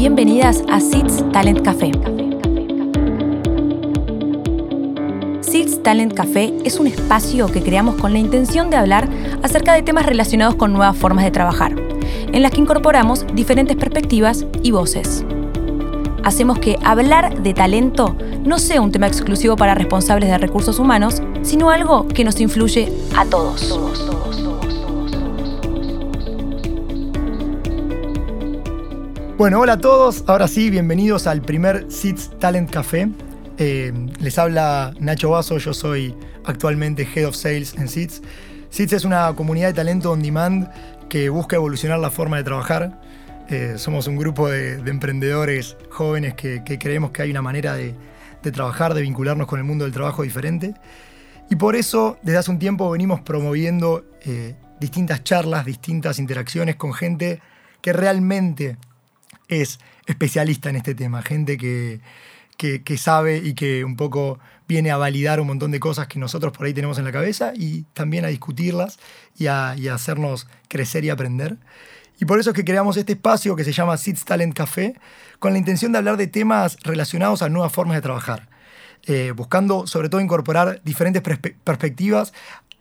Bienvenidas a SITS Talent Café. SITS Talent Café es un espacio que creamos con la intención de hablar acerca de temas relacionados con nuevas formas de trabajar, en las que incorporamos diferentes perspectivas y voces. Hacemos que hablar de talento no sea un tema exclusivo para responsables de recursos humanos, sino algo que nos influye a todos. Bueno, hola a todos. Ahora sí, bienvenidos al primer SITS Talent Café. Eh, les habla Nacho Vaso, yo soy actualmente Head of Sales en SITS. SITS es una comunidad de talento on demand que busca evolucionar la forma de trabajar. Eh, somos un grupo de, emprendedores jóvenes que, creemos que hay una manera de, trabajar, de vincularnos con el mundo del trabajo diferente. Y por eso, desde hace un tiempo, venimos promoviendo eh, distintas charlas, distintas interacciones con gente que realmente es especialista en este tema, gente que, que, sabe y que un poco viene a validar un montón de cosas que nosotros por ahí tenemos en la cabeza y también a discutirlas y a, hacernos crecer y aprender. Y por eso es que creamos este espacio que se llama Sits Talent Café, con la intención de hablar de temas relacionados a nuevas formas de trabajar, eh, buscando sobre todo incorporar diferentes perspectivas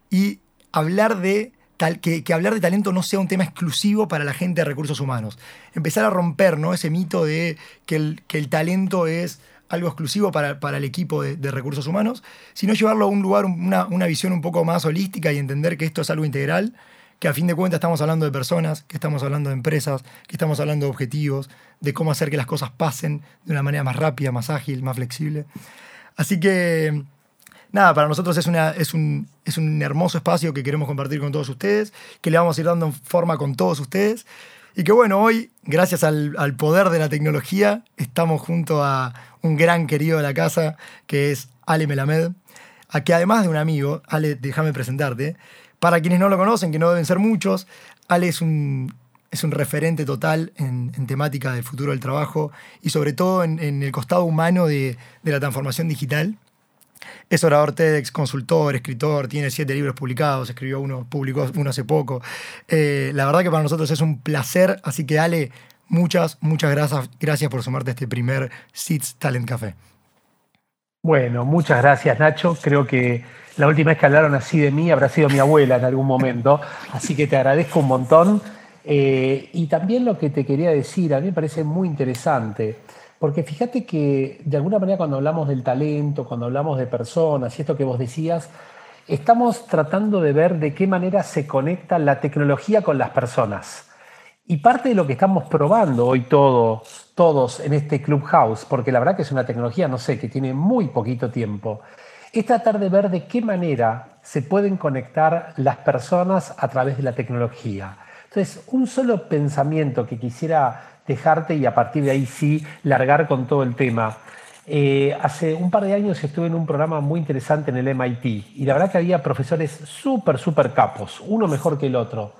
y hablar de que, hablar de talento no sea un tema exclusivo para la gente de recursos humanos. Empezar a romper ¿no? ese mito de que el, que el talento es algo exclusivo para, para el equipo de, recursos humanos, sino llevarlo a un lugar, una, una, visión un poco más holística y entender que esto es algo integral, que a fin de cuentas estamos hablando de personas, que estamos hablando de empresas, que estamos hablando de objetivos, de cómo hacer que las cosas pasen de una manera más rápida, más ágil, más flexible. Así que nada, para nosotros es, una, es, un, es un hermoso espacio que queremos compartir con todos ustedes, que le vamos a ir dando forma con todos ustedes. Y que bueno, hoy, gracias al, poder de la tecnología, estamos junto a un gran querido de la casa, que es Ale Melamed, a que además de un amigo, Ale, déjame presentarte, para quienes no lo conocen, que no deben ser muchos, Ale es un, es un referente total en, temática del futuro del trabajo y sobre todo en, el costado humano de, de la transformación digital. Es orador TEDx, consultor, escritor, tiene siete libros publicados, escribió uno, publicó uno hace poco. Eh, la verdad que para nosotros es un placer, así que Ale, muchas, muchas gracias, gracias por sumarte a este primer SITS Talent Café. Bueno, muchas gracias Nacho. Creo que la última vez que hablaron así de mí habrá sido mi abuela en algún momento, así que te agradezco un montón. Eh, y también lo que te quería decir, a mí me parece muy interesante. Porque fíjate que de alguna manera cuando hablamos del talento, cuando hablamos de personas y esto que vos decías, estamos tratando de ver de qué manera se conecta la tecnología con las personas. Y parte de lo que estamos probando hoy todos, todos en este Clubhouse, porque la verdad que es una tecnología, no sé, que tiene muy poquito tiempo, es tratar de ver de qué manera se pueden conectar las personas a través de la tecnología. Entonces, un solo pensamiento que quisiera dejarte y a partir de ahí sí largar con todo el tema. Eh, hace un par de años estuve en un programa muy interesante en el MIT y la verdad que había profesores súper, súper capos, uno mejor que el otro.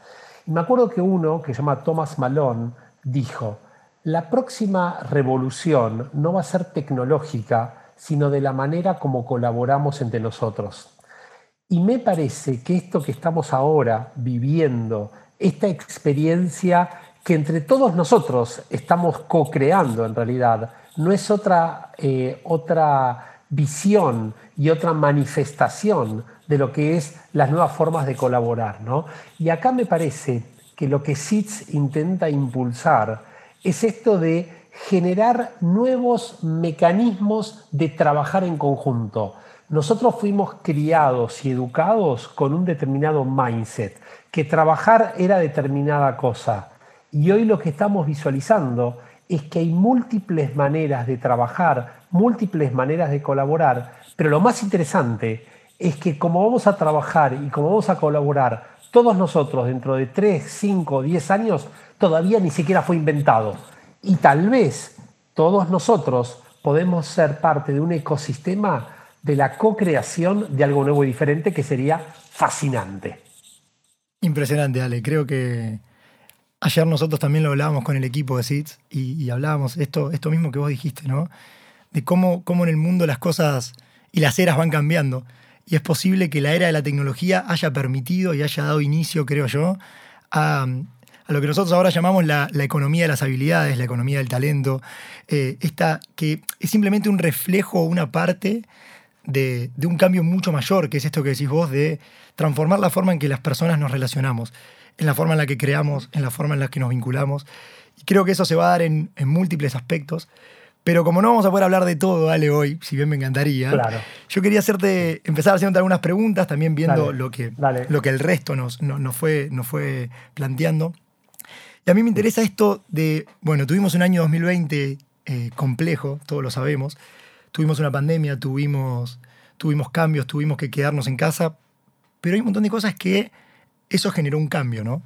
Y me acuerdo que uno, que se llama Thomas Malone, dijo, la próxima revolución no va a ser tecnológica, sino de la manera como colaboramos entre nosotros. Y me parece que esto que estamos ahora viviendo, esta experiencia que entre todos nosotros estamos co-creando en realidad, no es otra, eh, otra visión y otra manifestación de lo que es las nuevas formas de colaborar. ¿no? Y acá me parece que lo que SITS intenta impulsar es esto de generar nuevos mecanismos de trabajar en conjunto. Nosotros fuimos criados y educados con un determinado mindset, que trabajar era determinada cosa, y hoy lo que estamos visualizando es que hay múltiples maneras de trabajar, múltiples maneras de colaborar, pero lo más interesante es que como vamos a trabajar y como vamos a colaborar todos nosotros dentro de 3, 5, 10 años, todavía ni siquiera fue inventado. Y tal vez todos nosotros podemos ser parte de un ecosistema de la co-creación de algo nuevo y diferente que sería fascinante. Impresionante, Ale. Creo que Ayer nosotros también lo hablábamos con el equipo de SITS y, hablábamos esto, esto mismo que vos dijiste, ¿no? De cómo, cómo en el mundo las cosas y las eras van cambiando. Y es posible que la era de la tecnología haya permitido y haya dado inicio, creo yo, a, lo que nosotros ahora llamamos la, economía de las habilidades, la economía del talento, eh, esta que es simplemente un reflejo o una parte de, un cambio mucho mayor, que es esto que decís vos, de transformar la forma en que las personas nos relacionamos, en la forma en la que creamos, en la forma en la que nos vinculamos. Y creo que eso se va a dar en, múltiples aspectos. Pero como no vamos a poder hablar de todo, Ale, hoy, si bien me encantaría, yo quería hacerte, empezar haciendo algunas preguntas, también viendo lo, que, lo que el resto nos, nos, fue, nos fue planteando. Y a mí me interesa esto de, bueno, tuvimos un año 2020 eh, complejo, todos lo sabemos, tuvimos una pandemia, tuvimos, tuvimos cambios, tuvimos que quedarnos en casa, pero hay un montón de cosas que eso generó un cambio, ¿no?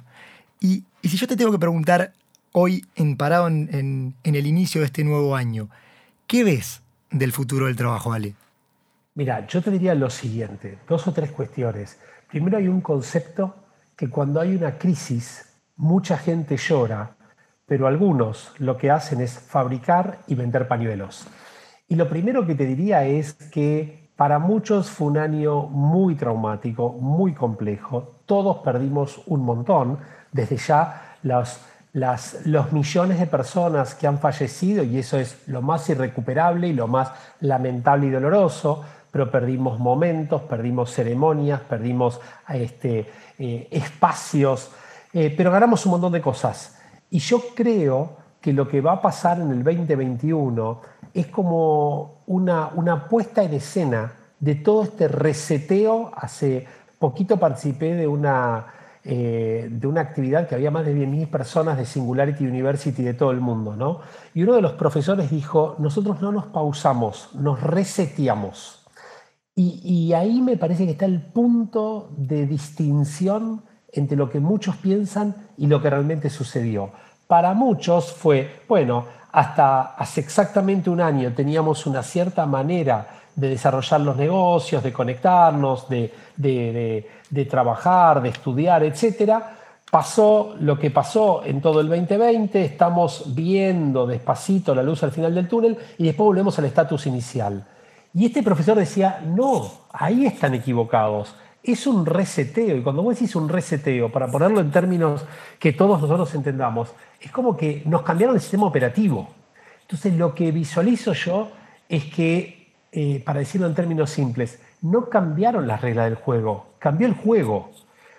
Y, si yo te tengo que preguntar hoy, en parado en, el inicio de este nuevo año, ¿qué ves del futuro del trabajo, Ale? Mira, yo te diría lo siguiente, dos o tres cuestiones. Primero hay un concepto que cuando hay una crisis, mucha gente llora, pero algunos lo que hacen es fabricar y vender pañuelos. Y lo primero que te diría es que para muchos fue un año muy traumático, muy complejo. Todos perdimos un montón, desde ya los, millones de personas que han fallecido, y eso es lo más irrecuperable y lo más lamentable y doloroso, pero perdimos momentos, perdimos ceremonias, perdimos este, eh, espacios, eh, pero ganamos un montón de cosas. Y yo creo que lo que va a pasar en el 2021 es como una, una puesta en escena de todo este reseteo. Hace poquito participé de una, eh, de una actividad que había más de 10.000 personas de Singularity University de todo el mundo. ¿no? Y uno de los profesores dijo, nosotros no nos pausamos, nos reseteamos. Y, y ahí me parece que está el punto de distinción entre lo que muchos piensan y lo que realmente sucedió. Para muchos fue, bueno, hasta hace exactamente un año teníamos una cierta manera de desarrollar los negocios, de conectarnos, de, trabajar, de estudiar, etc. Pasó lo que pasó en todo el 2020, estamos viendo despacito la luz al final del túnel y después volvemos al estatus inicial. Y este profesor decía, no, ahí están equivocados es un reseteo. Y cuando vos decís un reseteo, para ponerlo en términos que todos nosotros entendamos, es como que nos cambiaron el sistema operativo. Entonces lo que visualizo yo es que, eh, para decirlo en términos simples, no cambiaron las reglas del juego, cambió el juego.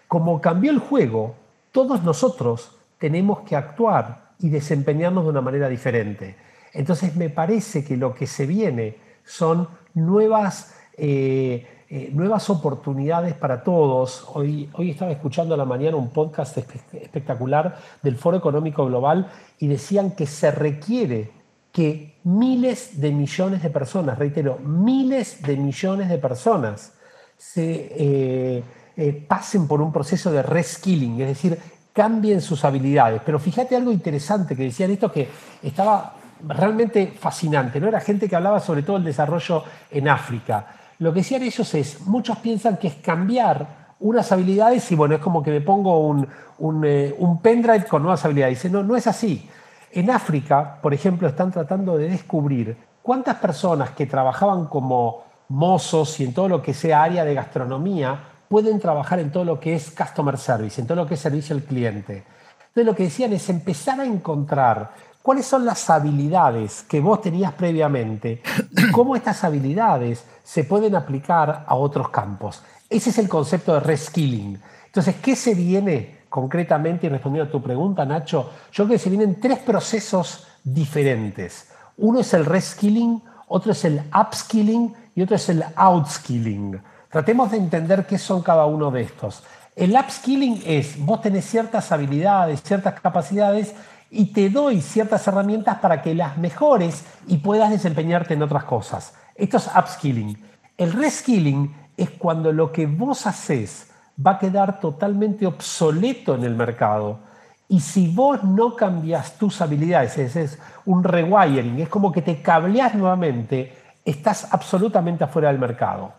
Como cambió el juego, todos nosotros tenemos que actuar y desempeñarnos de una manera diferente. Entonces me parece que lo que se viene son nuevas... Eh, eh, nuevas oportunidades para todos. Hoy, hoy estaba escuchando a la mañana un podcast espectacular del Foro Económico Global y decían que se requiere que miles de millones de personas, reitero, miles de millones de personas se eh, eh, pasen por un proceso de reskilling, es decir, cambien sus habilidades. Pero fíjate algo interesante que decían esto que estaba realmente fascinante, ¿no? Era gente que hablaba sobre todo el desarrollo en África lo que decían ellos es, muchos piensan que es cambiar unas habilidades y bueno, es como que me pongo un, eh, pendrive con nuevas habilidades. Dice, no, no es así. En África, por ejemplo, están tratando de descubrir cuántas personas que trabajaban como mozos y en todo lo que sea área de gastronomía pueden trabajar en todo lo que es customer service, en todo lo que es servicio al cliente. Entonces lo que decían es empezar a encontrar cuáles son las habilidades que vos tenías previamente y cómo estas habilidades se pueden aplicar a otros campos. Ese es el concepto de reskilling. Entonces, ¿qué se viene concretamente? Y respondiendo a tu pregunta, Nacho, yo creo que se vienen tres procesos diferentes. Uno es el reskilling, otro es el upskilling y otro es el outskilling. Tratemos de entender qué son cada uno de estos. El upskilling es, vos tenés ciertas habilidades, ciertas capacidades y te doy ciertas herramientas para que las mejores y puedas desempeñarte en otras cosas. Esto es upskilling. El reskilling es cuando lo que vos haces va a quedar totalmente obsoleto en el mercado. Y si vos no cambias tus habilidades, ese es un rewiring, es como que te cableas nuevamente, estás absolutamente afuera del mercado.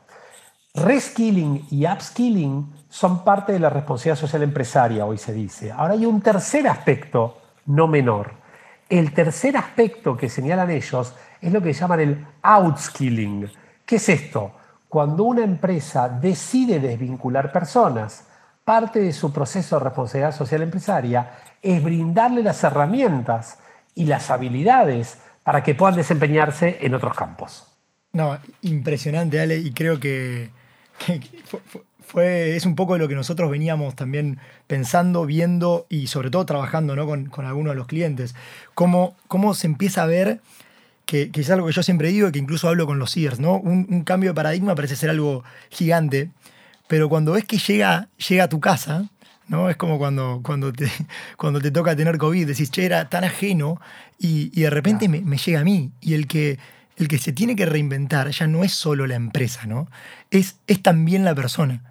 Reskilling y upskilling son parte de la responsabilidad social empresaria, hoy se dice. Ahora hay un tercer aspecto no menor. El tercer aspecto que señalan ellos es lo que llaman el outskilling. ¿Qué es esto? Cuando una empresa decide desvincular personas, parte de su proceso de responsabilidad social empresaria es brindarle las herramientas y las habilidades para que puedan desempeñarse en otros campos. No, impresionante, Ale, y creo que, es un poco lo que nosotros veníamos también pensando, viendo y sobre todo trabajando ¿no? con, algunos de los clientes. Cómo, cómo se empieza a ver, que, es algo que yo siempre digo y que incluso hablo con los CIERS, ¿no? Un, cambio de paradigma parece ser algo gigante, pero cuando ves que llega, llega a tu casa, ¿no? Es como cuando, cuando, te, cuando te toca tener COVID, decís, che, era tan ajeno y, de repente me, me, llega a mí. Y el que, el que se tiene que reinventar ya no es solo la empresa, ¿no? Es, es también la persona.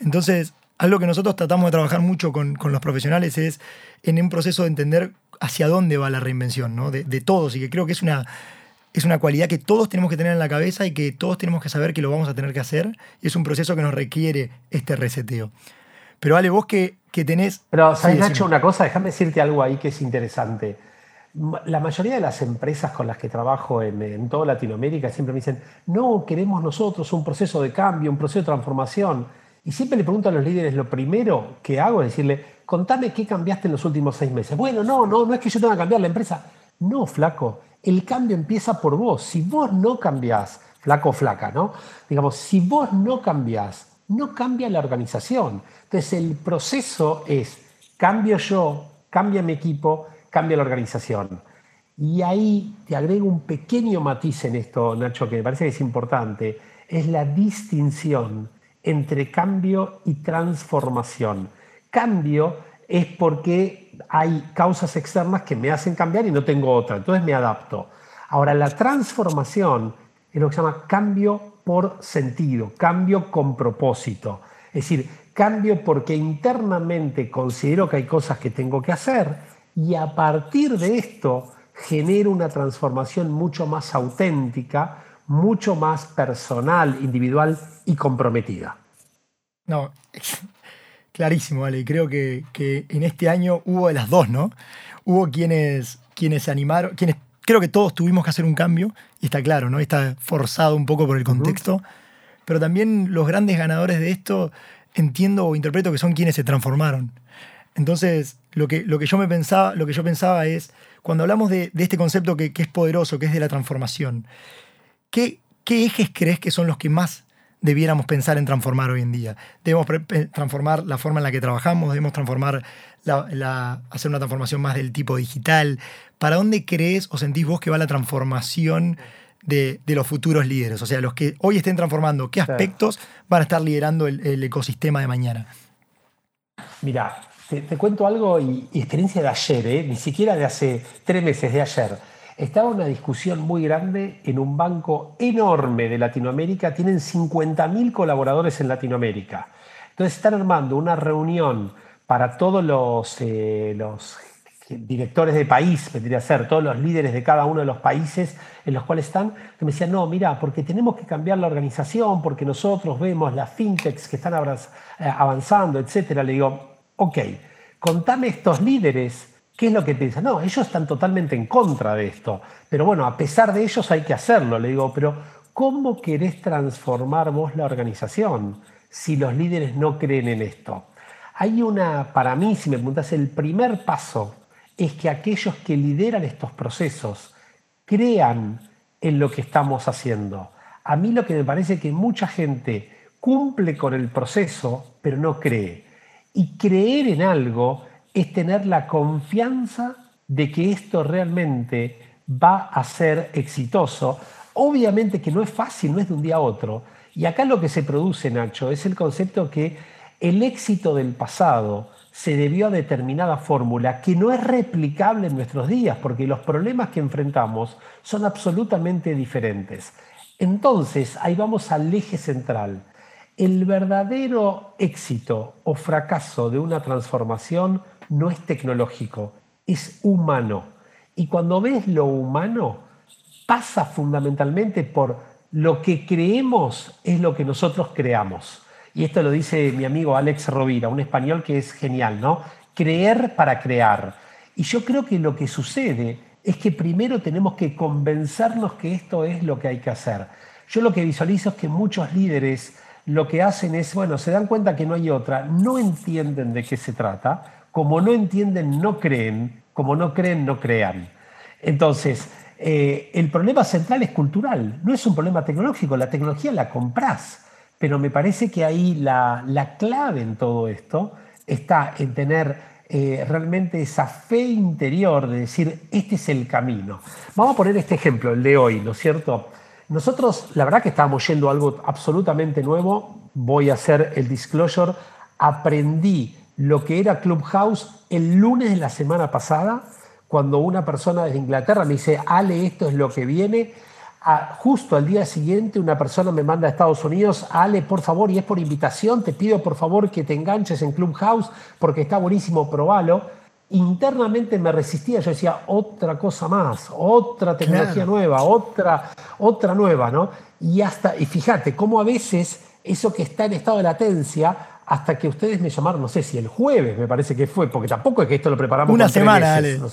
Entonces, algo que nosotros tratamos de trabajar mucho con, los profesionales es en un proceso de entender hacia dónde va la reinvención, ¿no? De, todos, y que creo que es una, es una cualidad que todos tenemos que tener en la cabeza y que todos tenemos que saber que lo vamos a tener que hacer, y es un proceso que nos requiere este reseteo. Pero Ale, vos que, que tenés... Pero, ¿sabes, Nacho, una cosa? Déjame decirte algo ahí que es interesante la mayoría de las empresas con las que trabajo en, toda Latinoamérica siempre me dicen, no, queremos nosotros un proceso de cambio, un proceso de transformación. Y siempre le pregunto a los líderes, lo primero que hago es decirle, contame qué cambiaste en los últimos seis meses. Bueno, no, no, no es que yo tenga que cambiar la empresa. No, flaco, el cambio empieza por vos. Si vos no cambiás, flaco o flaca, ¿no? Digamos, si vos no cambiás, no cambia la organización. Entonces el proceso es, cambio yo, cambia mi equipo, cambia la organización. Y ahí te agrego un pequeño matiz en esto, Nacho, que me parece que es importante, es la distinción entre cambio y transformación. Cambio es porque hay causas externas que me hacen cambiar y no tengo otra, entonces me adapto. Ahora, la transformación es lo que se llama cambio por sentido, cambio con propósito. Es decir, cambio porque internamente considero que hay cosas que tengo que hacer y a partir de esto genera una transformación mucho más auténtica, mucho más personal, individual y comprometida. No, clarísimo, Ale. Creo que, en este año hubo de las dos, ¿no? Hubo quienes, quienes se animaron, quienes creo que todos tuvimos que hacer un cambio, y está claro, ¿no? Está forzado un poco por el contexto, pero también los grandes ganadores de esto entiendo o interpreto que son quienes se transformaron. Entonces, lo que, lo que, yo, me pensaba, lo que yo pensaba es, cuando hablamos de, este concepto que, es poderoso, que es de la transformación, ¿qué, ¿qué ejes crees que son los que más debiéramos pensar en transformar hoy en día? Debemos transformar la forma en la que trabajamos, debemos transformar la, hacer una transformación más del tipo digital. ¿Para dónde crees o sentís vos que va la transformación de, los futuros líderes? O sea, los que hoy estén transformando, ¿qué aspectos van a estar liderando el, el ecosistema de mañana? Mira, te, cuento algo y, experiencia de ayer, ¿eh? ni siquiera de hace tres meses, de ayer. Estaba una discusión muy grande en un banco enorme de Latinoamérica. Tienen 50.000 colaboradores en Latinoamérica. Entonces están armando una reunión para todos los, eh, los directores de país, vendría a ser, todos los líderes de cada uno de los países en los cuales están, que me decían, no, mira, porque tenemos que cambiar la organización, porque nosotros vemos las fintechs que están eh, avanzando, etcétera. Le digo, ok, contame estos líderes, ¿qué es lo que piensan? No, ellos están totalmente en contra de esto, pero bueno, a pesar de ellos hay que hacerlo. Le digo, pero ¿cómo querés transformar vos la organización si los líderes no creen en esto? Hay una, para mí, si me preguntas, el primer paso es que aquellos que lideran estos procesos crean en lo que estamos haciendo. A mí lo que me parece que mucha gente cumple con el proceso, pero no cree. Y creer en algo es tener la confianza de que esto realmente va a ser exitoso. Obviamente que no es fácil, no es de un día a otro. Y acá lo que se produce, Nacho, es el concepto que el éxito del pasado se debió a determinada fórmula que no es replicable en nuestros días, porque los problemas que enfrentamos son absolutamente diferentes. Entonces, ahí vamos al eje central el verdadero éxito o fracaso de una transformación no es tecnológico, es humano. Y cuando ves lo humano, pasa fundamentalmente por lo que creemos es lo que nosotros creamos. Y esto lo dice mi amigo Alex Rovira, un español que es genial, ¿no? Creer para crear. Y yo creo que lo que sucede es que primero tenemos que convencernos que esto es lo que hay que hacer. Yo lo que visualizo es que muchos líderes lo que hacen es, bueno, se dan cuenta que no hay otra, no entienden de qué se trata, como no entienden, no creen, como no creen, no crean. Entonces, eh, el problema central es cultural, no es un problema tecnológico, la tecnología la compras, pero me parece que ahí la, clave en todo esto está en tener eh, realmente esa fe interior de decir, este es el camino. Vamos a poner este ejemplo, el de hoy, ¿no es cierto? Nosotros, la verdad que estábamos yendo a algo absolutamente nuevo, voy a hacer el disclosure, aprendí lo que era Clubhouse el lunes de la semana pasada, cuando una persona desde Inglaterra me dice, Ale, esto es lo que viene. justo al día siguiente una persona me manda a Estados Unidos, Ale, por favor, y es por invitación, te pido por favor que te enganches en Clubhouse porque está buenísimo, probalo. Internamente me resistía, yo decía, otra cosa más, otra tecnología nueva, otra, otra nueva, ¿no? Y hasta, y fíjate, cómo a veces eso que está en estado de latencia hasta que ustedes me llamaron, no sé si el jueves me parece que fue, porque tampoco es que esto lo preparamos una semana, Ale, ¿no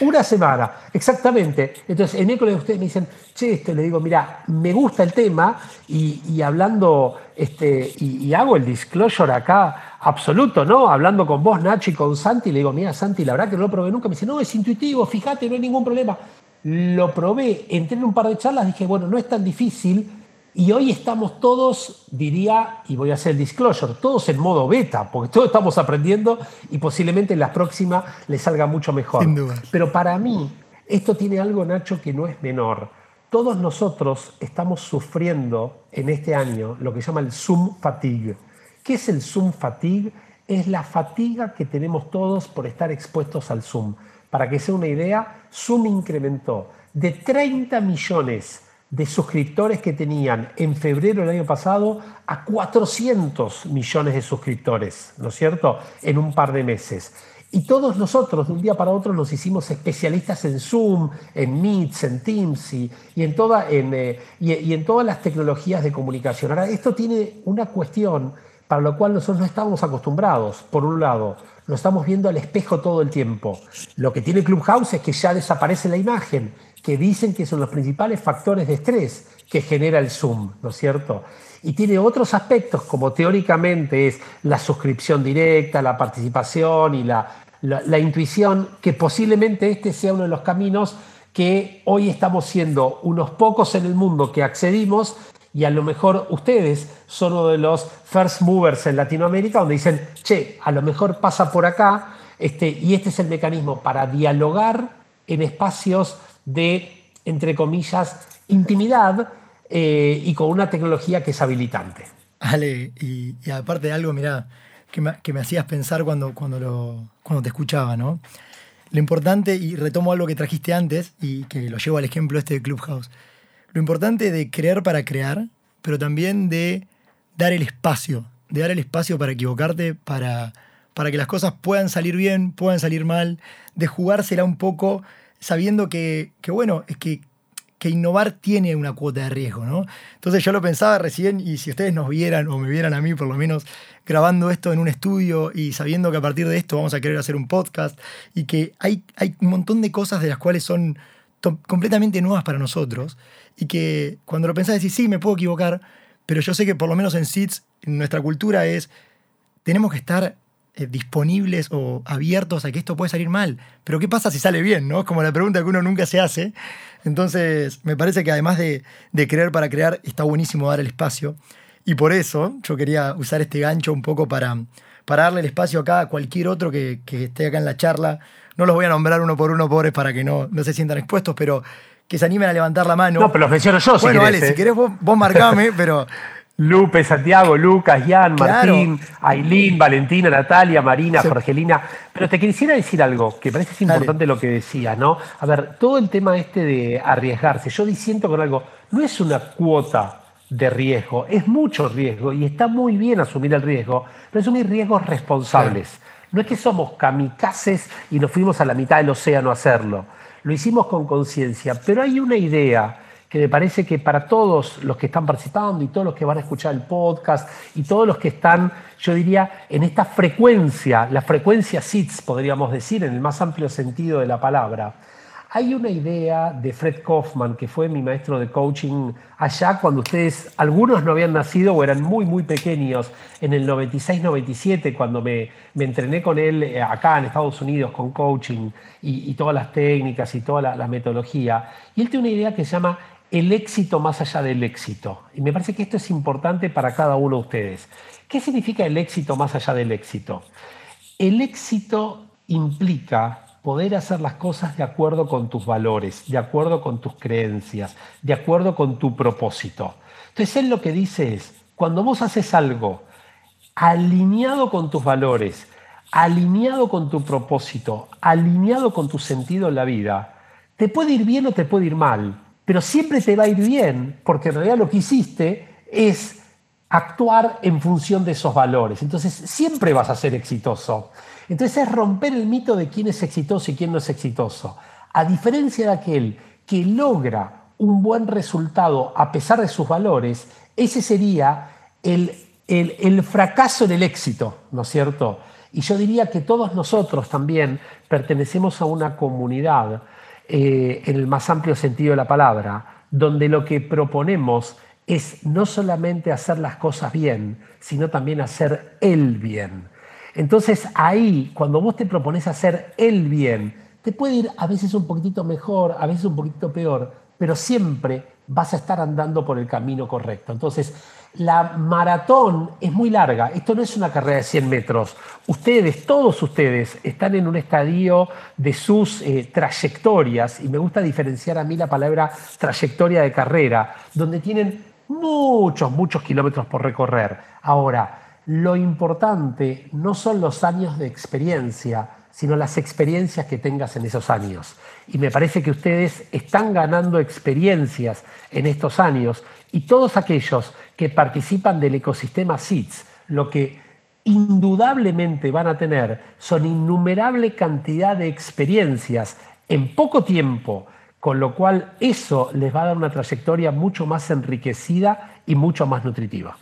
Una semana, exactamente. Entonces, en miércoles ustedes me dicen, che, esto, le digo, mira, me gusta el tema y, hablando, este, y, hago el disclosure acá absoluto, ¿no? Hablando con vos, Nacho, y con Santi, le digo, mira, Santi, la verdad que no lo probé nunca. Me dice, no, es intuitivo, fíjate, no hay ningún problema. Lo probé, entré en un par de charlas, dije, bueno, no es tan difícil y hoy estamos todos, diría, y voy a hacer el disclosure, todos en modo beta, porque todos estamos aprendiendo y posiblemente en la próxima les salga mucho mejor. Pero para mí, esto tiene algo, Nacho, que no es menor. Todos nosotros estamos sufriendo en este año lo que se llama el Zoom fatigue. ¿Qué es el Zoom fatigue? Es la fatiga que tenemos todos por estar expuestos al Zoom. Para que sea una idea, Zoom incrementó de 30 millones de suscriptores que tenían en febrero del año pasado a 400 millones de suscriptores, ¿no es cierto?, en un par de meses. Y todos nosotros, de un día para otro, nos hicimos especialistas en Zoom, en Meets, en Teams y, en, toda, en, eh, y, en todas las tecnologías de comunicación. Ahora, esto tiene una cuestión para la cual nosotros no estamos acostumbrados. Por un lado, lo estamos viendo al espejo todo el tiempo. Lo que tiene Clubhouse es que ya desaparece la imagen que dicen que son los principales factores de estrés que genera el Zoom, ¿no es cierto? Y tiene otros aspectos, como teóricamente es la suscripción directa, la participación y la, la, intuición, que posiblemente este sea uno de los caminos que hoy estamos siendo unos pocos en el mundo que accedimos y a lo mejor ustedes son uno de los first movers en Latinoamérica donde dicen, che, a lo mejor pasa por acá este, y este es el mecanismo para dialogar en espacios de, entre comillas, intimidad eh, y con una tecnología que es habilitante. Ale, y, aparte de algo, mira, que me, hacías pensar cuando, cuando, lo, cuando te escuchaba, ¿no? Lo importante, y retomo algo que trajiste antes, y que lo llevo al ejemplo este de Clubhouse, lo importante de creer para crear, pero también de dar el espacio, de dar el espacio para equivocarte, para, para que las cosas puedan salir bien, puedan salir mal, de jugársela un poco sabiendo que, bueno, es que, que, innovar tiene una cuota de riesgo, ¿no? Entonces yo lo pensaba recién y si ustedes nos vieran o me vieran a mí por lo menos grabando esto en un estudio y sabiendo que a partir de esto vamos a querer hacer un podcast y que hay, hay un montón de cosas de las cuales son completamente nuevas para nosotros y que cuando lo pensás decís, sí, me puedo equivocar, pero yo sé que por lo menos en SITS nuestra cultura es, tenemos que estar eh, disponibles o abiertos a que esto puede salir mal. Pero ¿qué pasa si sale bien? ¿no? Es como la pregunta que uno nunca se hace. Entonces, me parece que además de, creer para crear, está buenísimo dar el espacio. Y por eso yo quería usar este gancho un poco para, para darle el espacio acá a cualquier otro que, esté acá en la charla. No los voy a nombrar uno por uno, pobres, para que no, no se sientan expuestos, pero que se animen a levantar la mano. No, pero los menciono yo, si Bueno, vale, si ¿eh? querés vos, vos marcame, pero Lupe, Santiago, Lucas, Jan, Martín, Ailín, Valentina, Natalia, Marina, Jorgelina. Pero te quisiera decir algo, que parece importante lo que decías, ¿no? A ver, todo el tema este de arriesgarse, yo disiento con algo, no es una cuota de riesgo, es mucho riesgo y está muy bien asumir el riesgo, pero asumir riesgos responsables. No es que somos kamikazes y nos fuimos a la mitad del océano a hacerlo. Lo hicimos con conciencia, pero hay una idea que me parece que para todos los que están participando y todos los que van a escuchar el podcast y todos los que están, yo diría, en esta frecuencia, la frecuencia SITS, podríamos decir, en el más amplio sentido de la palabra, Hay una idea de Fred Kaufman, que fue mi maestro de coaching allá cuando ustedes, algunos no habían nacido o eran muy, muy pequeños, en el 96-97, cuando me, me, entrené con él eh, acá en Estados Unidos con coaching y, todas las técnicas y toda la, metodología. Y él tiene una idea que se llama el éxito más allá del éxito. Y me parece que esto es importante para cada uno de ustedes. ¿Qué significa el éxito más allá del éxito? El éxito implica poder hacer las cosas de acuerdo con tus valores, de acuerdo con tus creencias, de acuerdo con tu propósito. Entonces él lo que dice es, cuando vos haces algo alineado con tus valores, alineado con tu propósito, alineado con tu sentido en la vida, te puede ir bien o te puede ir mal, pero siempre te va a ir bien, porque en realidad lo que hiciste es actuar en función de esos valores. Entonces siempre vas a ser exitoso. Entonces es romper el mito de quién es exitoso y quién no es exitoso. A diferencia de aquel que logra un buen resultado a pesar de sus valores, ese sería el, el, fracaso en el éxito, ¿no es cierto? Y yo diría que todos nosotros también pertenecemos a una comunidad, eh, en el más amplio sentido de la palabra, donde lo que proponemos es no solamente hacer las cosas bien, sino también hacer el bien. Entonces ahí, cuando vos te propones hacer el bien, te puede ir a veces un poquitito mejor, a veces un poquito peor, pero siempre vas a estar andando por el camino correcto. Entonces, la maratón es muy larga. Esto no es una carrera de 100 metros. Ustedes, todos ustedes, están en un estadio de sus eh, trayectorias, y me gusta diferenciar a mí la palabra trayectoria de carrera, donde tienen muchos, muchos kilómetros por recorrer. Ahora, lo importante no son los años de experiencia, sino las experiencias que tengas en esos años. Y me parece que ustedes están ganando experiencias en estos años y todos aquellos que participan del ecosistema SITS, lo que indudablemente van a tener son innumerable cantidad de experiencias en poco tiempo, con lo cual eso les va a dar una trayectoria mucho más enriquecida y mucho más nutritiva.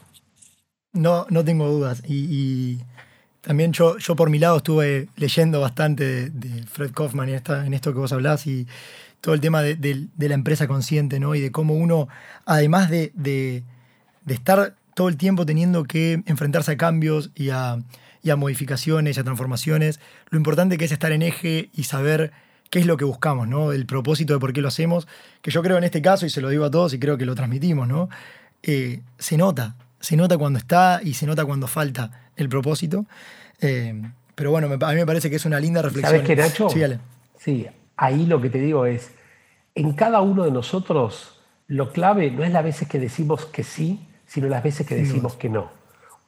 No, no tengo dudas. Y, también yo, yo por mi lado estuve leyendo bastante de, Fred Kaufman en, en esto que vos hablás y todo el tema de, la empresa consciente, ¿no? Y de cómo uno, además de, estar todo el tiempo teniendo que enfrentarse a cambios y a, a modificaciones y a transformaciones, lo importante que es estar en eje y saber qué es lo que buscamos, ¿no? El propósito de por qué lo hacemos, que yo creo en este caso, y se lo digo a todos y creo que lo transmitimos, ¿no? Eh, se nota, se nota cuando está y se nota cuando falta el propósito. Eh, pero bueno, a mí me parece que es una linda reflexión. ¿Sabes qué, Nacho? Sí, sí, ahí lo que te digo es, en cada uno de nosotros, lo clave no es las veces que decimos que sí, sino las veces que decimos que no.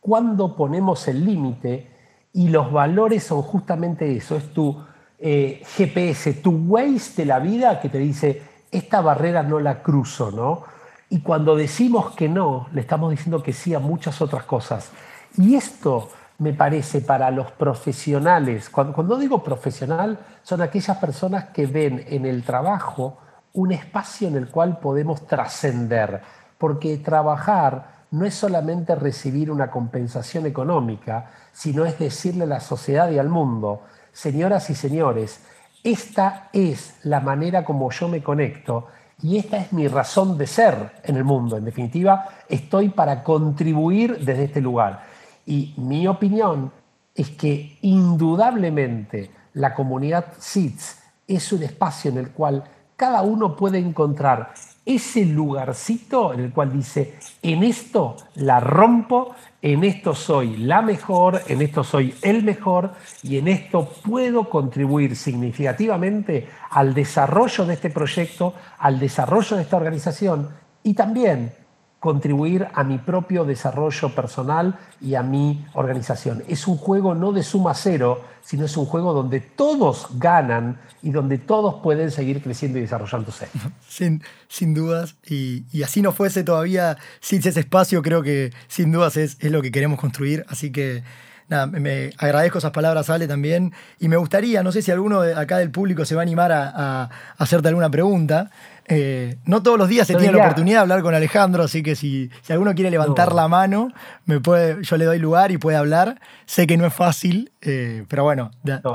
Cuando ponemos el límite y los valores son justamente eso, es tu eh, GPS, tu Waze de la vida que te dice, esta barrera no la cruzo, ¿no? Y cuando decimos que no, le estamos diciendo que sí a muchas otras cosas. Y esto me parece para los profesionales, cuando, digo profesional, son aquellas personas que ven en el trabajo un espacio en el cual podemos trascender, porque trabajar no es solamente recibir una compensación económica, sino es decirle a la sociedad y al mundo, señoras y señores, esta es la manera como yo me conecto y esta es mi razón de ser en el mundo. En definitiva, estoy para contribuir desde este lugar. Y mi opinión es que indudablemente la comunidad SITS es un espacio en el cual cada uno puede encontrar ese lugarcito en el cual dice, en esto la rompo, en esto soy la mejor, en esto soy el mejor y en esto puedo contribuir significativamente al desarrollo de este proyecto, al desarrollo de esta organización y también contribuir a mi propio desarrollo personal y a mi organización. Es un juego no de suma cero, sino es un juego donde todos ganan y donde todos pueden seguir creciendo y desarrollándose. Sin, sin dudas, y, así no fuese todavía, sin ese espacio, creo que sin dudas es, es lo que queremos construir, así que nada, me agradezco esas palabras, Ale, también. Y me gustaría, no sé si alguno de acá del público se va a animar a, hacerte alguna pregunta. Eh, no todos los días se tiene la oportunidad de hablar con Alejandro, así que si, si alguno quiere levantar la mano, me puede, yo le doy lugar y puede hablar. Sé que no es fácil, eh, pero bueno.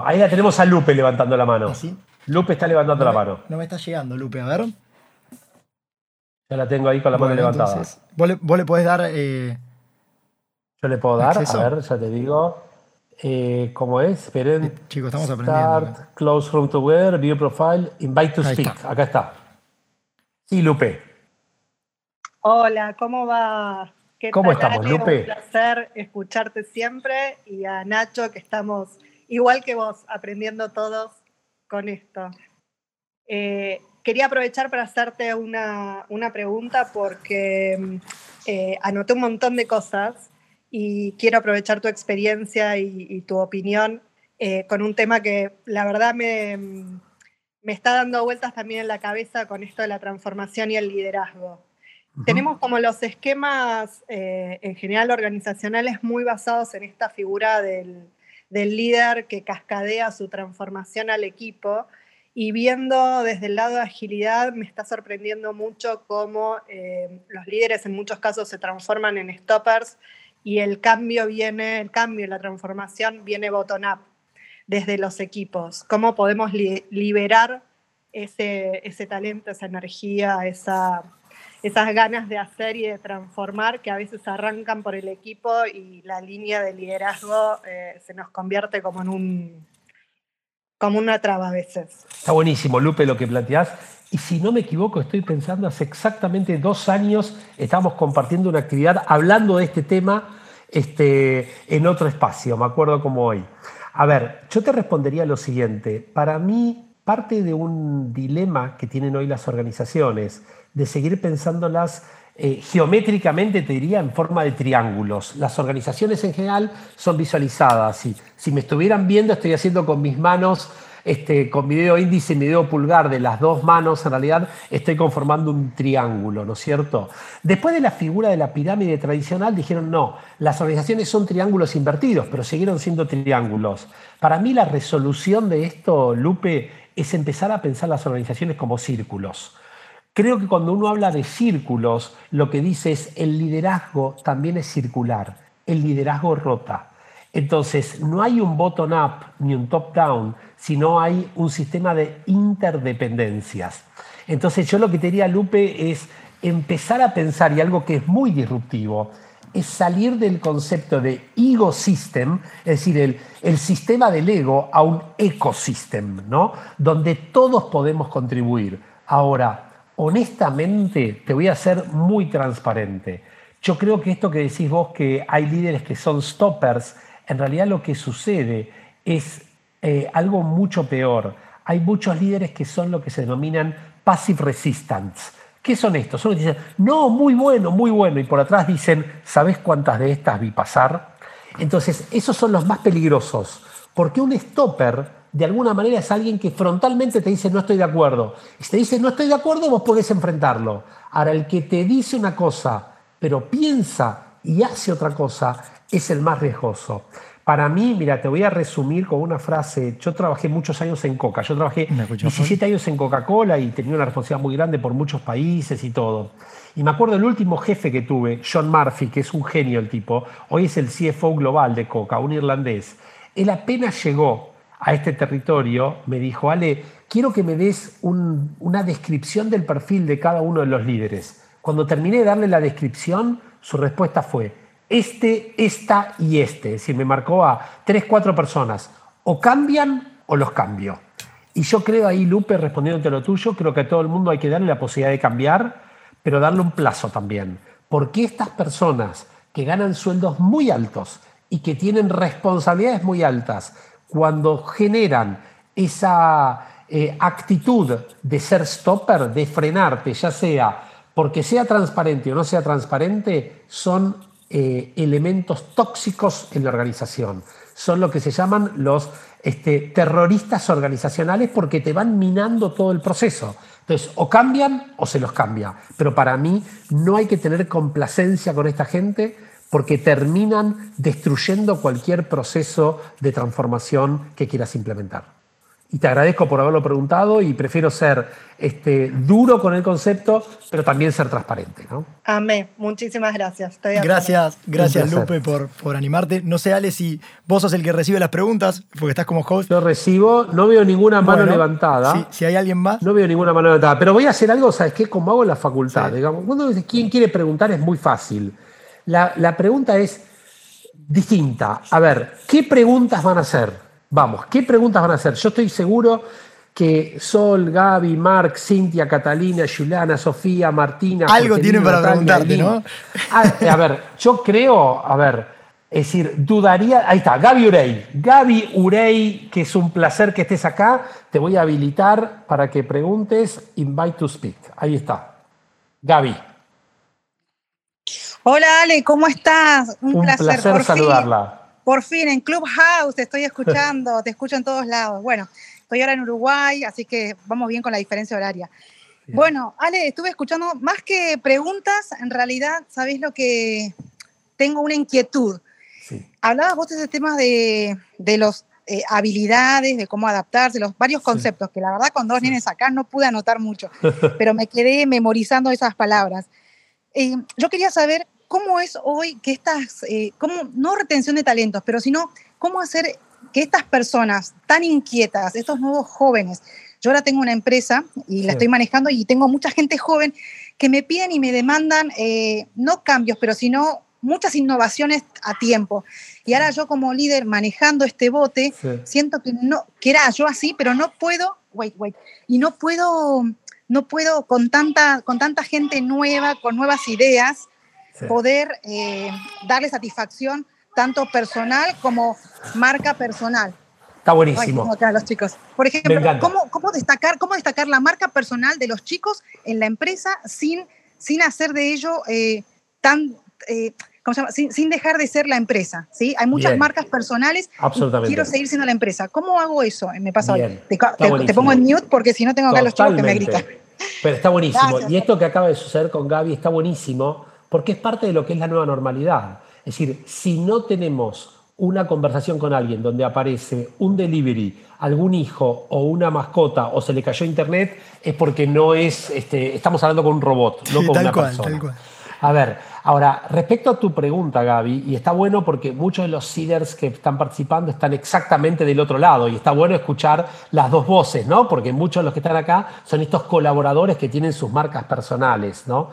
ahí la tenemos a Lupe levantando la mano. ¿Ah, Lupe está levantando no la mano. No me está llegando, Lupe, a ver. Ya la tengo ahí con la mano levantada. vos, le, vos, le, podés dar. Eh, Yo le puedo dar, a ver, ya te digo. Eh, ¿Cómo es? Esperen. chicos, estamos aprendiendo. Start, close room to wear, view profile, invite to speak. Acá está. Sí, Lupe. Hola, ¿cómo va? ¿Qué ¿Cómo estamos, Lupe? Un placer escucharte siempre y a Nacho, que estamos igual que vos, aprendiendo todos con esto. Eh, quería aprovechar para hacerte una, pregunta porque eh, anoté un montón de cosas y quiero aprovechar tu experiencia y, tu opinión eh, con un tema que la verdad me, me está dando vueltas también en la cabeza con esto de la transformación y el liderazgo. Tenemos como los esquemas en general organizacionales muy basados en esta figura del, del líder que cascadea su transformación al equipo. Y viendo desde el lado de agilidad, me está sorprendiendo mucho cómo eh, los líderes en muchos casos se transforman en stoppers y el cambio viene, el cambio, la transformación viene bottom-up desde los equipos. Cómo podemos liberar ese, ese talento, esa energía, esa, esas ganas de hacer y de transformar que a veces arrancan por el equipo y la línea de liderazgo eh, se nos convierte como en un como una traba a veces. Está buenísimo, Lupe, lo que planteás. Y si no me equivoco, estoy pensando, hace exactamente dos años estábamos compartiendo una actividad hablando de este tema este, en otro espacio, me acuerdo como hoy. A ver, yo te respondería lo siguiente. Para mí, parte de un dilema que tienen hoy las organizaciones de seguir pensándolas eh, geométricamente, te diría, en forma de triángulos. Las organizaciones en general son visualizadas. Si me estuvieran viendo, estoy haciendo con mis manos, este, con mi dedo índice y mi dedo pulgar de las dos manos, en realidad estoy conformando un triángulo, ¿no es cierto? Después de la figura de la pirámide tradicional, dijeron, no, las organizaciones son triángulos invertidos, pero siguieron siendo triángulos. Para mí la resolución de esto, Lupe, es empezar a pensar las organizaciones como círculos. Creo que cuando uno habla de círculos, lo que dice es el liderazgo también es circular, el liderazgo rota. Entonces, no hay un bottom-up ni un top-down, sino hay un sistema de interdependencias. Entonces, yo lo que te diría, Lupe, es empezar a pensar, y algo que es muy disruptivo, es salir del concepto de ego system, es decir, el, el sistema del ego, a un ecosystem, ¿no? donde todos podemos contribuir. Ahora, honestamente, te voy a ser muy transparente. Yo creo que esto que decís vos, que hay líderes que son stoppers, en realidad lo que sucede es eh, algo mucho peor. Hay muchos líderes que son lo que se denominan passive resistance. ¿Qué son estos? Son los que dicen, no, muy bueno, muy bueno, y por atrás dicen, ¿sabes cuántas de estas vi pasar? Entonces, esos son los más peligrosos, porque un stopper de alguna manera es alguien que frontalmente te dice no estoy de acuerdo. Y si te dice no estoy de acuerdo, vos podés enfrentarlo. Ahora, el que te dice una cosa, pero piensa y hace otra cosa, es el más riesgoso. Para mí, mira, te voy a resumir con una frase. Yo trabajé muchos años en Coca. Yo trabajé 17 años en Coca-Cola y tenía una responsabilidad muy grande por muchos países y todo. Y me acuerdo el último jefe que tuve, John Murphy, que es un genio el tipo. Hoy es el CFO global de Coca, un irlandés. Él apenas llegó a este territorio, me dijo, Ale, quiero que me des una descripción del perfil de cada uno de los líderes. Cuando terminé de darle la descripción, su respuesta fue, este, esta y este. Es decir, me marcó a tres, cuatro personas. O cambian o los cambio. Y yo creo ahí, Lupe, respondiéndote lo tuyo, creo que a todo el mundo hay que darle la posibilidad de cambiar, pero darle un plazo también. Porque estas personas que ganan sueldos muy altos y que tienen responsabilidades muy altas, cuando generan esa eh, actitud de ser stopper, de frenarte, ya sea porque sea transparente o no sea transparente, son eh, elementos tóxicos en la organización. Son lo que se llaman los este, terroristas organizacionales porque te van minando todo el proceso. Entonces, o cambian o se los cambia. Pero para mí no hay que tener complacencia con esta gente porque terminan destruyendo cualquier proceso de transformación que quieras implementar. Y te agradezco por haberlo preguntado y prefiero ser este, duro con el concepto, pero también ser transparente. ¿no? Amén. Muchísimas gracias. gracias, gracias Lupe por, por animarte. No sé, Ale, si vos sos el que recibe las preguntas, porque estás como host. Yo recibo, no veo ninguna mano levantada. Si, hay alguien más. No veo ninguna mano levantada, pero voy a hacer algo, ¿sabes qué? Como hago en la facultad. Digamos, cuando quien quiere preguntar es muy fácil. La, la pregunta es distinta. A ver, ¿qué preguntas van a hacer? Vamos, ¿qué preguntas van a hacer? Yo estoy seguro que Sol, Gaby, Marc, Cintia, Catalina, Juliana, Sofía, Martina. Algo tienen para preguntarte, ¿no? Ah, a, ver, yo creo, a ver, es decir, dudaría. Ahí está, Gaby Urey. Gaby Urey, que es un placer que estés acá. Te voy a habilitar para que preguntes. Invite to speak. Ahí está. Gaby. Hola Ale, ¿cómo estás? Un, placer, saludarla. Por fin, en Clubhouse te estoy escuchando, te escucho en todos lados. Bueno, estoy ahora en Uruguay, así que vamos bien con la diferencia horaria. Bueno, Ale, estuve escuchando más que preguntas, en realidad, ¿sabés lo que? Tengo una inquietud. Sí. Hablabas vos de ese tema de, de los eh, habilidades, de cómo adaptarse, los varios conceptos, que la verdad con dos sí. acá no pude anotar mucho, pero me quedé memorizando esas palabras. Eh, yo quería saber ¿cómo es hoy que estas, eh, cómo, no retención de talentos, pero sino cómo hacer que estas personas tan inquietas, estos nuevos jóvenes, yo ahora tengo una empresa y la estoy manejando y tengo mucha gente joven que me piden y me demandan eh, no cambios, pero sino muchas innovaciones a tiempo. Y ahora yo como líder manejando este bote, siento que no, que era yo así, pero no puedo, wait, wait, y no puedo, no puedo con tanta, con tanta gente nueva, con nuevas ideas, poder eh, darle satisfacción tanto personal como marca personal. Está buenísimo. los chicos. Por ejemplo, ¿cómo, destacar, ¿cómo destacar la marca personal de los chicos en la empresa sin, sin hacer de ello eh, tan... Eh, ¿cómo se llama? Sin, dejar de ser la empresa, ¿sí? Hay muchas marcas personales. Absolutamente. quiero seguir siendo la empresa. ¿Cómo hago eso? Me pasa hoy. Te, pongo en mute porque si no tengo acá los chicos que me gritan. Pero está buenísimo. y esto que acaba de suceder con Gaby está buenísimo porque es parte de lo que es la nueva normalidad. Es decir, si no tenemos una conversación con alguien donde aparece un delivery, algún hijo o una mascota o se le cayó internet, es porque no es, este, estamos hablando con un robot, no con una persona. A ver, ahora, respecto a tu pregunta, Gaby, y está bueno porque muchos de los seeders que están participando están exactamente del otro lado y está bueno escuchar las dos voces, ¿no? Porque muchos de los que están acá son estos colaboradores que tienen sus marcas personales, ¿no?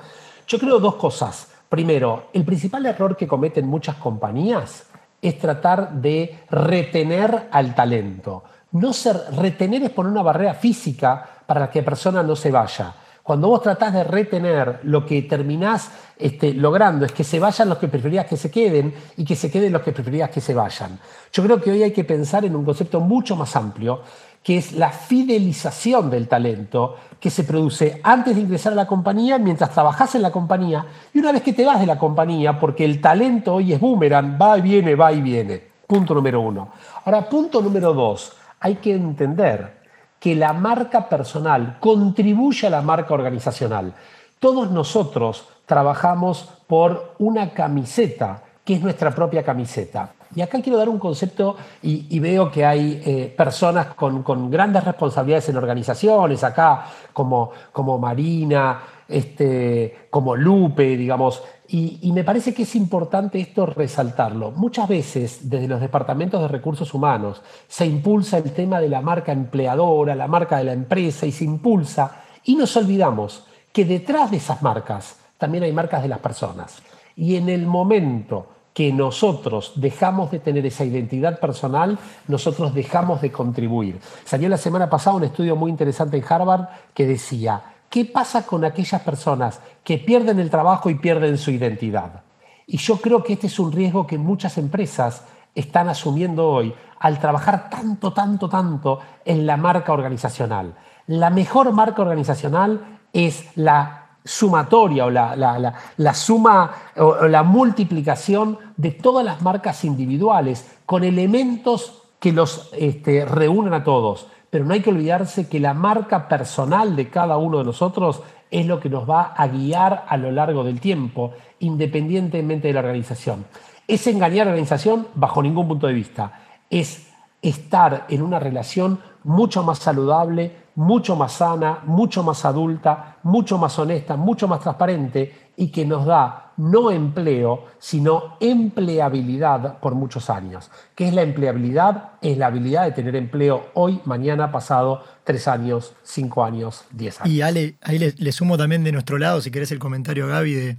Yo creo dos cosas. Primero, el principal error que cometen muchas compañías es tratar de retener al talento. No ser, retener es poner una barrera física para que la persona no se vaya. Cuando vos tratás de retener, lo que terminás este, logrando es que se vayan los que preferías que se queden y que se queden los que preferías que se vayan. Yo creo que hoy hay que pensar en un concepto mucho más amplio que es la fidelización del talento que se produce antes de ingresar a la compañía, mientras trabajas en la compañía, y una vez que te vas de la compañía, porque el talento hoy es boomerang, va y viene, va y viene. Punto número uno. Ahora, punto número dos, hay que entender que la marca personal contribuye a la marca organizacional. Todos nosotros trabajamos por una camiseta, que es nuestra propia camiseta. Y acá quiero dar un concepto y, veo que hay eh, personas con, grandes responsabilidades en organizaciones, acá como, como Marina, este, como Lupe, digamos, y, y, me parece que es importante esto resaltarlo. Muchas veces desde los departamentos de recursos humanos se impulsa el tema de la marca empleadora, la marca de la empresa, y se impulsa, y nos olvidamos que detrás de esas marcas también hay marcas de las personas. Y en el momento que nosotros dejamos de tener esa identidad personal, nosotros dejamos de contribuir. Salió la semana pasada un estudio muy interesante en Harvard que decía, ¿qué pasa con aquellas personas que pierden el trabajo y pierden su identidad? Y yo creo que este es un riesgo que muchas empresas están asumiendo hoy al trabajar tanto, tanto, tanto en la marca organizacional. La mejor marca organizacional es la sumatoria o la, suma o la multiplicación de todas las marcas individuales con elementos que los este, reúnen a todos. Pero no hay que olvidarse que la marca personal de cada uno de nosotros es lo que nos va a guiar a lo largo del tiempo, independientemente de la organización. ¿Es engañar a la organización? Bajo ningún punto de vista. Es estar en una relación mucho más saludable, mucho más sana, mucho más adulta, mucho más honesta, mucho más transparente y que nos da no empleo, sino empleabilidad por muchos años. ¿Qué es la empleabilidad? Es la habilidad de tener empleo hoy, mañana, pasado, tres años, cinco años, diez años. Y Ale, ahí le, sumo también de nuestro lado, si querés el comentario, Gaby, de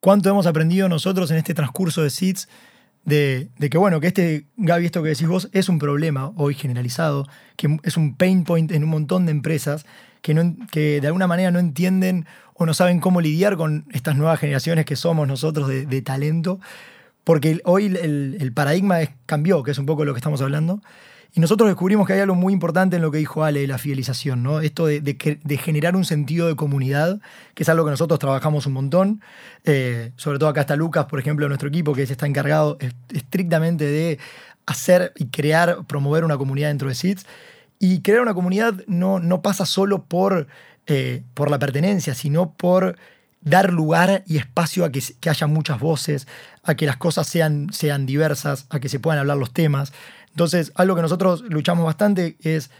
cuánto hemos aprendido nosotros en este transcurso de SITS de, que, bueno, que este, Gaby, esto que decís vos, es un problema hoy generalizado, que es un pain point en un montón de empresas que, no, que de alguna manera no entienden o no saben cómo lidiar con estas nuevas generaciones que somos nosotros de, talento, porque hoy el, paradigma cambió, que es un poco lo que estamos hablando, y nosotros descubrimos que hay algo muy importante en lo que dijo Ale de la fidelización, ¿no? Esto de, generar un sentido de comunidad, que es algo que nosotros trabajamos un montón. Eh, sobre todo acá está Lucas, por ejemplo, nuestro equipo, que se está encargado estrictamente de hacer y crear, promover una comunidad dentro de SITS. Y crear una comunidad no, no pasa solo por, eh, por la pertenencia, sino por dar lugar y espacio a que, que, haya muchas voces, a que las cosas sean, sean diversas, a que se puedan hablar los temas. Entonces, algo que nosotros luchamos bastante es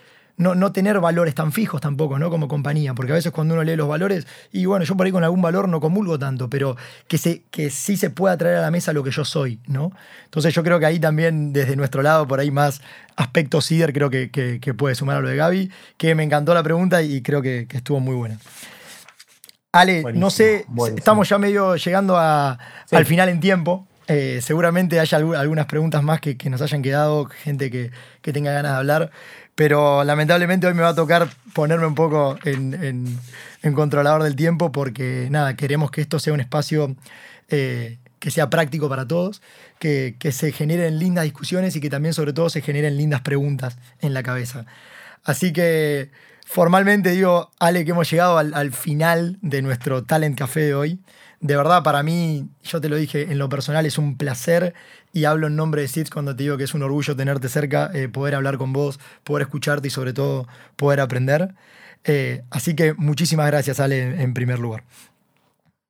no, tener valores tan fijos tampoco, ¿no? Como compañía, porque a veces cuando uno lee los valores, y bueno, yo por ahí con algún valor no comulgo tanto, pero que, se, que sí se pueda traer a la mesa lo que yo soy, ¿no? Entonces yo creo que ahí también, desde nuestro lado, por ahí más aspecto CIDER creo que, puede sumar a lo de Gaby, que me encantó la pregunta y creo que, estuvo muy buena. Ale, no sé, estamos ya medio llegando al final en tiempo. Eh, seguramente haya algunas preguntas más que, nos hayan quedado, gente que, tenga ganas de hablar, pero lamentablemente hoy me va a tocar ponerme un poco en, controlador del tiempo porque nada, queremos que esto sea un espacio eh, que sea práctico para todos, que, se generen lindas discusiones y que también sobre todo se generen lindas preguntas en la cabeza. Así que formalmente digo, Ale, que hemos llegado al final de nuestro Talent Café de hoy de verdad, para mí, yo te lo dije, en lo personal es un placer y hablo en nombre de SITS cuando te digo que es un orgullo tenerte cerca, eh, poder hablar con vos, poder escucharte y sobre todo poder aprender. Eh, así que muchísimas gracias, Ale, en primer lugar.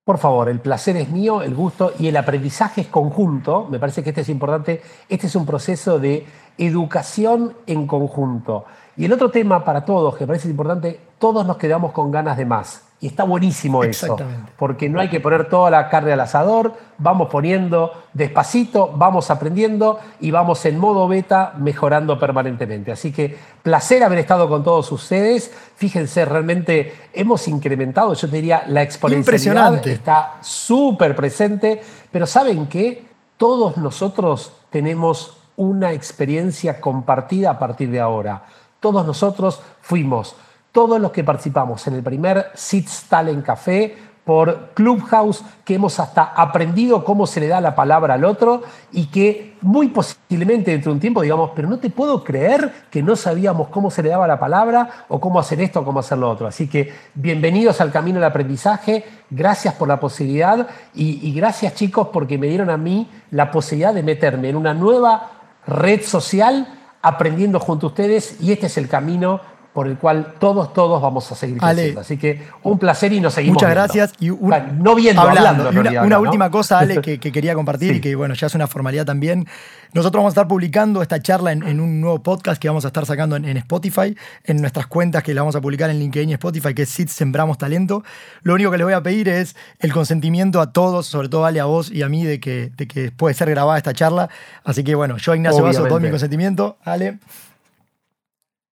Por favor, el placer es mío, el gusto y el aprendizaje es conjunto. Me parece que este es importante. Este es un proceso de educación en conjunto. Y el otro tema para todos, que me parece importante, todos nos quedamos con ganas de más. Y está buenísimo eso, porque no hay que poner toda la carne al asador, vamos poniendo despacito, vamos aprendiendo y vamos en modo beta mejorando permanentemente. Así que placer haber estado con todos ustedes. Fíjense, realmente hemos incrementado, yo diría, la exponencialidad está súper presente, pero ¿saben qué? Todos nosotros tenemos una experiencia compartida a partir de ahora. Todos nosotros fuimos todos los que participamos en el primer Sitz Talent Café por Clubhouse, que hemos hasta aprendido cómo se le da la palabra al otro y que muy posiblemente dentro de un tiempo digamos, pero no te puedo creer que no sabíamos cómo se le daba la palabra o cómo hacer esto o cómo hacer lo otro. Así que bienvenidos al camino del aprendizaje, gracias por la posibilidad y, y gracias chicos porque me dieron a mí la posibilidad de meterme en una nueva red social aprendiendo junto a ustedes y este es el camino por el cual todos, todos vamos a seguir creciendo. Así que un placer y nos seguimos. Muchas gracias. Y no viendo, hablando. una, última cosa, Ale, que, quería compartir y que bueno, ya es una formalidad también. Nosotros vamos a estar publicando esta charla en, un nuevo podcast que vamos a estar sacando en, Spotify, en nuestras cuentas que la vamos a publicar en LinkedIn y Spotify, que es SIT Sembramos Talento. Lo único que les voy a pedir es el consentimiento a todos, sobre todo Ale, a vos y a mí, de que, de que puede ser grabada esta charla. Así que bueno, yo, Ignacio Vaso, doy mi consentimiento. Ale.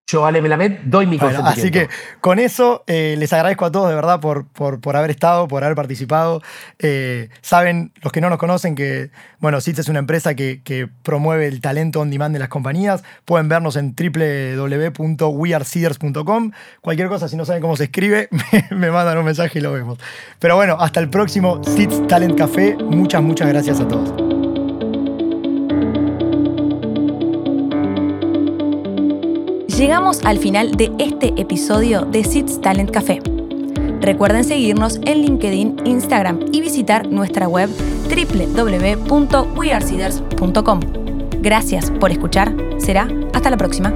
Yo, Ale Melamed, doy mi consentimiento. Así que con eso eh, les agradezco a todos de verdad por, por, haber estado, por haber participado. Eh, saben, los que no nos conocen, que bueno, CITS es una empresa que, promueve el talento on demand de las compañías. Pueden vernos en www.wearseeders.com. Cualquier cosa, si no saben cómo se escribe, me, mandan un mensaje y lo vemos. Pero bueno, hasta el próximo CITS Talent Café. Muchas, muchas gracias a todos. Llegamos al final de este episodio de SITS Talent Café. Recuerden seguirnos en LinkedIn, Instagram y visitar nuestra web www.wearseeders.com. Gracias por escuchar. Será hasta la próxima.